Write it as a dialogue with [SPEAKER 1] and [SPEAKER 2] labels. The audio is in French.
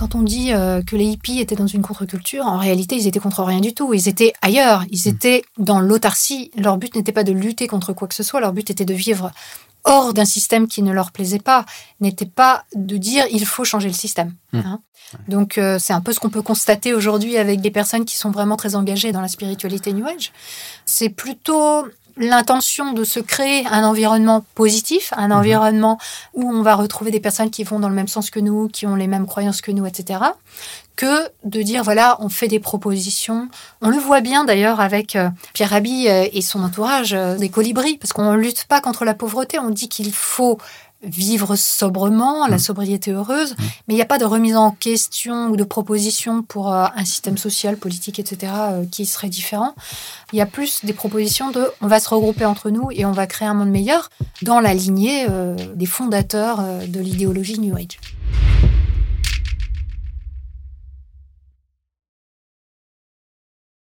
[SPEAKER 1] Quand on dit euh, que les hippies étaient dans une contre-culture, en réalité, ils étaient contre rien du tout. Ils étaient ailleurs. Ils mm. étaient dans l'autarcie. Leur but n'était pas de lutter contre quoi que ce soit. Leur but était de vivre hors d'un système qui ne leur plaisait pas, n'était pas de dire il faut changer le système. Mm. Hein. Donc euh, c'est un peu ce qu'on peut constater aujourd'hui avec des personnes qui sont vraiment très engagées dans la spiritualité New Age. C'est plutôt l'intention de se créer un environnement positif, un mhm. environnement où on va retrouver des personnes qui vont dans le même sens que nous, qui ont les mêmes croyances que nous, etc., que de dire, voilà, on fait des propositions. On le voit bien d'ailleurs avec euh, Pierre Rabhi euh, et son entourage euh, des colibris, parce qu'on ne lutte pas contre la pauvreté, on dit qu'il faut vivre sobrement, la mmh. sobriété heureuse, mmh. mais il n'y a pas de remise en question ou de proposition pour euh, un système social, politique, etc., euh, qui serait différent. Il y a plus des propositions de on va se regrouper entre nous et on va créer un monde meilleur dans la lignée euh, des fondateurs de l'idéologie New Age.